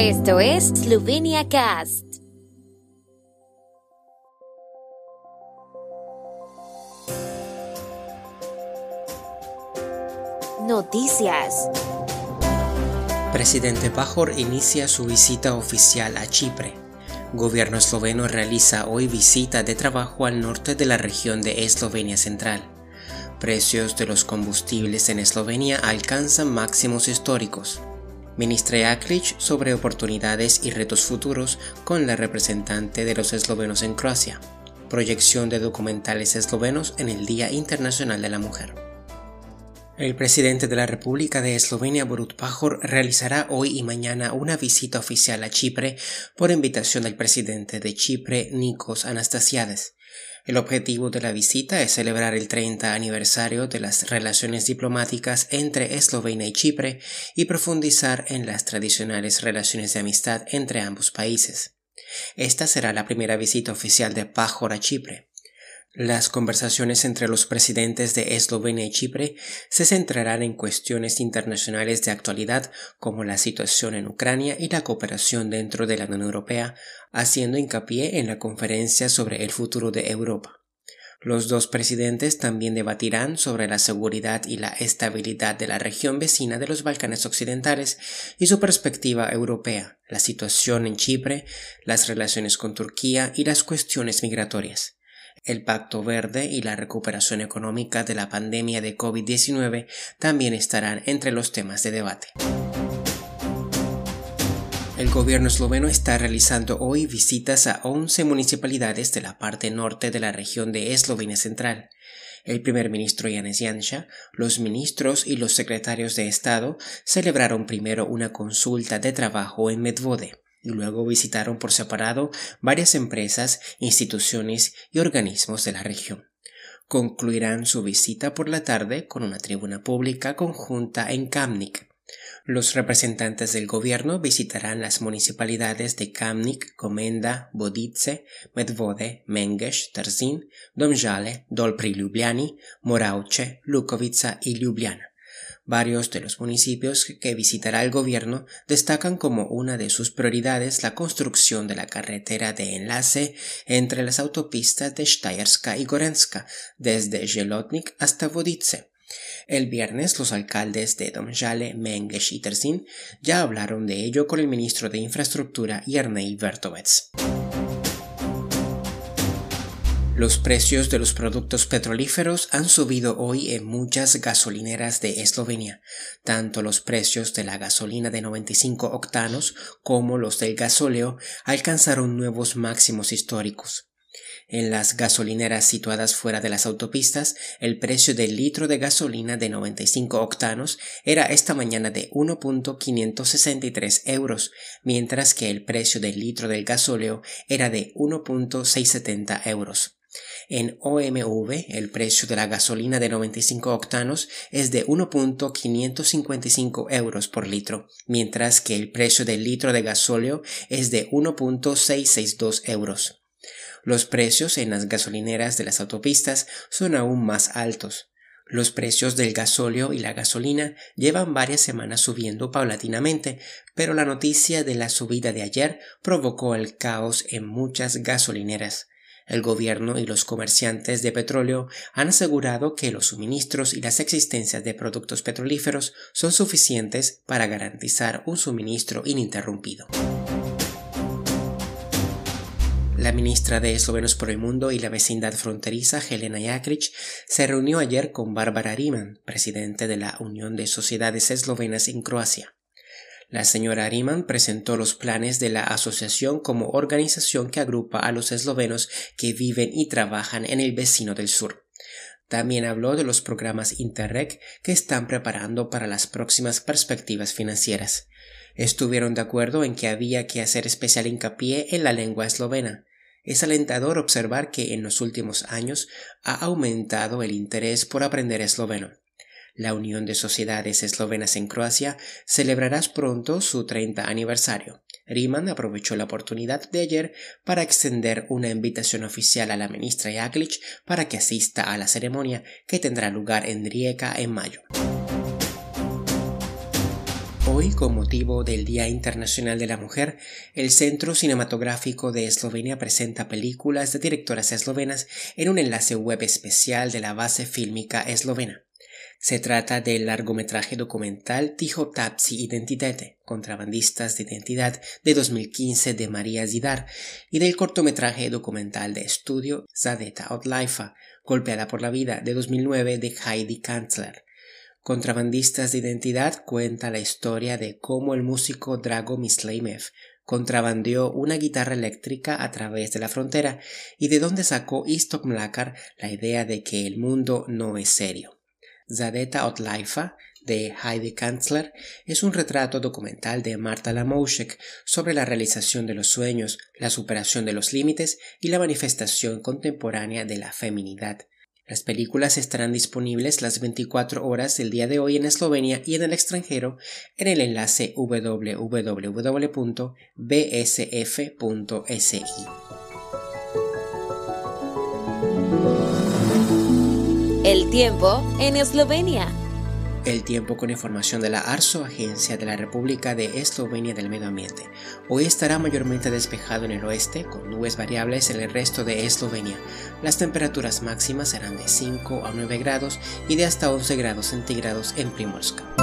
Esto es Slovenia Cast. Noticias. Presidente Pajor inicia su visita oficial a Chipre. Gobierno esloveno realiza hoy visita de trabajo al norte de la región de Eslovenia Central. Precios de los combustibles en Eslovenia alcanzan máximos históricos. Ministra Jaklic sobre oportunidades y retos futuros con la representante de los eslovenos en Croacia. Proyección de documentales eslovenos en el Día Internacional de la Mujer. El presidente de la República de Eslovenia, Borut Pajor, realizará hoy y mañana una visita oficial a Chipre por invitación del presidente de Chipre, Nikos Anastasiades. El objetivo de la visita es celebrar el 30 aniversario de las relaciones diplomáticas entre Eslovenia y Chipre y profundizar en las tradicionales relaciones de amistad entre ambos países. Esta será la primera visita oficial de Pajor a Chipre. Las conversaciones entre los presidentes de Eslovenia y Chipre se centrarán en cuestiones internacionales de actualidad como la situación en Ucrania y la cooperación dentro de la Unión Europea, haciendo hincapié en la conferencia sobre el futuro de Europa. Los dos presidentes también debatirán sobre la seguridad y la estabilidad de la región vecina de los Balcanes Occidentales y su perspectiva europea, la situación en Chipre, las relaciones con Turquía y las cuestiones migratorias. El Pacto Verde y la recuperación económica de la pandemia de COVID-19 también estarán entre los temas de debate. El gobierno esloveno está realizando hoy visitas a 11 municipalidades de la parte norte de la región de Eslovenia Central. El primer ministro Janez Janša, los ministros y los secretarios de Estado celebraron primero una consulta de trabajo en Medvode y luego visitaron por separado varias empresas, instituciones y organismos de la región. Concluirán su visita por la tarde con una tribuna pública conjunta en Kamnik. Los representantes del gobierno visitarán las municipalidades de Kamnik, Komenda, Bodice, Medvode, Mengesh, Tarzin, Domžale, Dolpri Ljubljani, Moravče, Lukovica y Ljubljana. Varios de los municipios que visitará el gobierno destacan como una de sus prioridades la construcción de la carretera de enlace entre las autopistas de Stayerska y Gorenska, desde Jelotnik hasta Vodice. El viernes los alcaldes de Domjale, Mengesh y Terzin ya hablaron de ello con el ministro de Infraestructura Yernei Vertovets. Los precios de los productos petrolíferos han subido hoy en muchas gasolineras de Eslovenia. Tanto los precios de la gasolina de 95 octanos como los del gasóleo alcanzaron nuevos máximos históricos. En las gasolineras situadas fuera de las autopistas, el precio del litro de gasolina de 95 octanos era esta mañana de 1.563 euros, mientras que el precio del litro del gasóleo era de 1.670 euros. En OMV, el precio de la gasolina de 95 octanos es de 1.555 euros por litro, mientras que el precio del litro de gasóleo es de 1.662 euros. Los precios en las gasolineras de las autopistas son aún más altos. Los precios del gasóleo y la gasolina llevan varias semanas subiendo paulatinamente, pero la noticia de la subida de ayer provocó el caos en muchas gasolineras. El gobierno y los comerciantes de petróleo han asegurado que los suministros y las existencias de productos petrolíferos son suficientes para garantizar un suministro ininterrumpido. La ministra de Eslovenos por el Mundo y la vecindad fronteriza, Helena Jakric, se reunió ayer con Bárbara Riemann, presidente de la Unión de Sociedades Eslovenas en Croacia. La señora Riemann presentó los planes de la asociación como organización que agrupa a los eslovenos que viven y trabajan en el vecino del sur. También habló de los programas Interreg que están preparando para las próximas perspectivas financieras. Estuvieron de acuerdo en que había que hacer especial hincapié en la lengua eslovena. Es alentador observar que en los últimos años ha aumentado el interés por aprender esloveno. La Unión de Sociedades Eslovenas en Croacia celebrará pronto su 30 aniversario. Riemann aprovechó la oportunidad de ayer para extender una invitación oficial a la ministra Jaklic para que asista a la ceremonia que tendrá lugar en Rijeka en mayo. Hoy, con motivo del Día Internacional de la Mujer, el Centro Cinematográfico de Eslovenia presenta películas de directoras eslovenas en un enlace web especial de la base fílmica eslovena. Se trata del largometraje documental Tijo Tapsi Identitete, contrabandistas de identidad de 2015 de María Zidar, y del cortometraje documental de estudio Zadeta Otlaifa, golpeada por la vida de 2009 de Heidi Kanzler. Contrabandistas de Identidad cuenta la historia de cómo el músico Drago Misleimev contrabandeó una guitarra eléctrica a través de la frontera y de dónde sacó Istok Mlakar la idea de que el mundo no es serio. Zadeta Otlaifa de Heidi Kanzler es un retrato documental de Marta Lamouchek sobre la realización de los sueños, la superación de los límites y la manifestación contemporánea de la feminidad. Las películas estarán disponibles las 24 horas del día de hoy en Eslovenia y en el extranjero en el enlace www.bsf.si. tiempo en Eslovenia. El tiempo con información de la ARSO, Agencia de la República de Eslovenia del Medio Ambiente. Hoy estará mayormente despejado en el oeste, con nubes variables en el resto de Eslovenia. Las temperaturas máximas serán de 5 a 9 grados y de hasta 11 grados centígrados en Primorska.